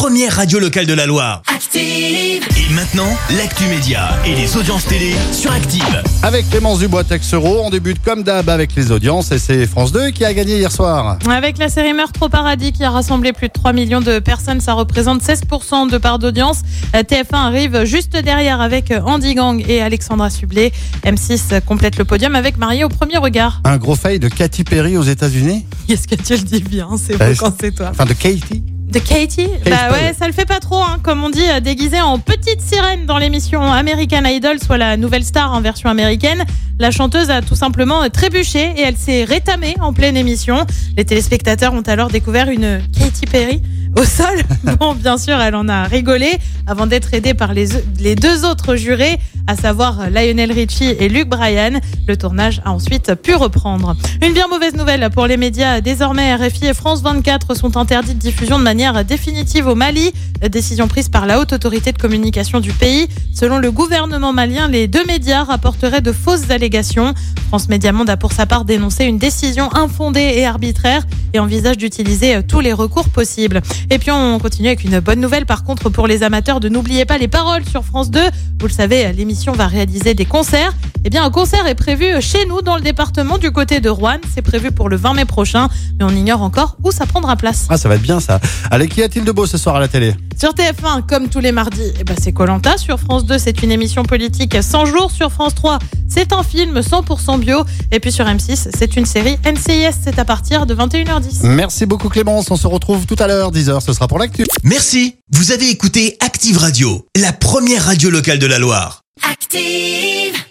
première radio locale de la Loire. Active. Et maintenant, l'actu média et les audiences télé sur Active. Avec Clémence Dubois Texero, on débute comme d'hab avec les audiences et c'est France 2 qui a gagné hier soir. Avec la série Meurtre au paradis qui a rassemblé plus de 3 millions de personnes, ça représente 16% de part d'audience. Euh, TF1 arrive juste derrière avec Andy Gang et Alexandra Sublet. M6 complète le podium avec Marié au premier regard. Un gros fail de Katy Perry aux États-Unis Qu'est-ce que tu le dis bien C'est beau quand c'est toi. Enfin de Katy De Katie Bah ouais, ça le fait pas trop, hein, comme on dit, euh, déguisée en petite sirène dans l'émission American Idol, soit la nouvelle star en version américaine. La chanteuse a tout simplement trébuché et elle s'est rétamée en pleine émission. Les téléspectateurs ont alors découvert une Katy Perry au sol. Bon, bien sûr, elle en a rigolé avant d'être aidée par les, les deux autres jurés, à savoir Lionel Richie et Luke Bryan. Le tournage a ensuite pu reprendre. Une bien mauvaise nouvelle pour les médias. Désormais, RFI et France 24 sont interdits de diffusion de manière définitive au Mali. Décision prise par la haute autorité de communication du pays. Selon le gouvernement malien, les deux médias rapporteraient de fausses allégations. France Média Monde a pour sa part dénoncé une décision infondée et arbitraire et envisage d'utiliser tous les recours possibles. Et puis on continue avec une bonne nouvelle par contre pour les amateurs de N'oubliez pas les paroles sur France 2. Vous le savez, l'émission va réaliser des concerts. Eh bien un concert est prévu chez nous dans le département du côté de Rouen. C'est prévu pour le 20 mai prochain, mais on ignore encore où ça prendra place. Ah ça va être bien ça. Allez, qui a-t-il de beau ce soir à la télé? Sur TF1, comme tous les mardis, eh ben c'est Colanta. Sur France 2, c'est une émission politique 100 jours. Sur France 3, c'est un film 100% bio. Et puis sur M6, c'est une série NCIS. C'est à partir de 21h10. Merci beaucoup Clémence, on se retrouve tout à l'heure, 10h, ce sera pour l'actu. Merci, vous avez écouté Active Radio, la première radio locale de la Loire. Active.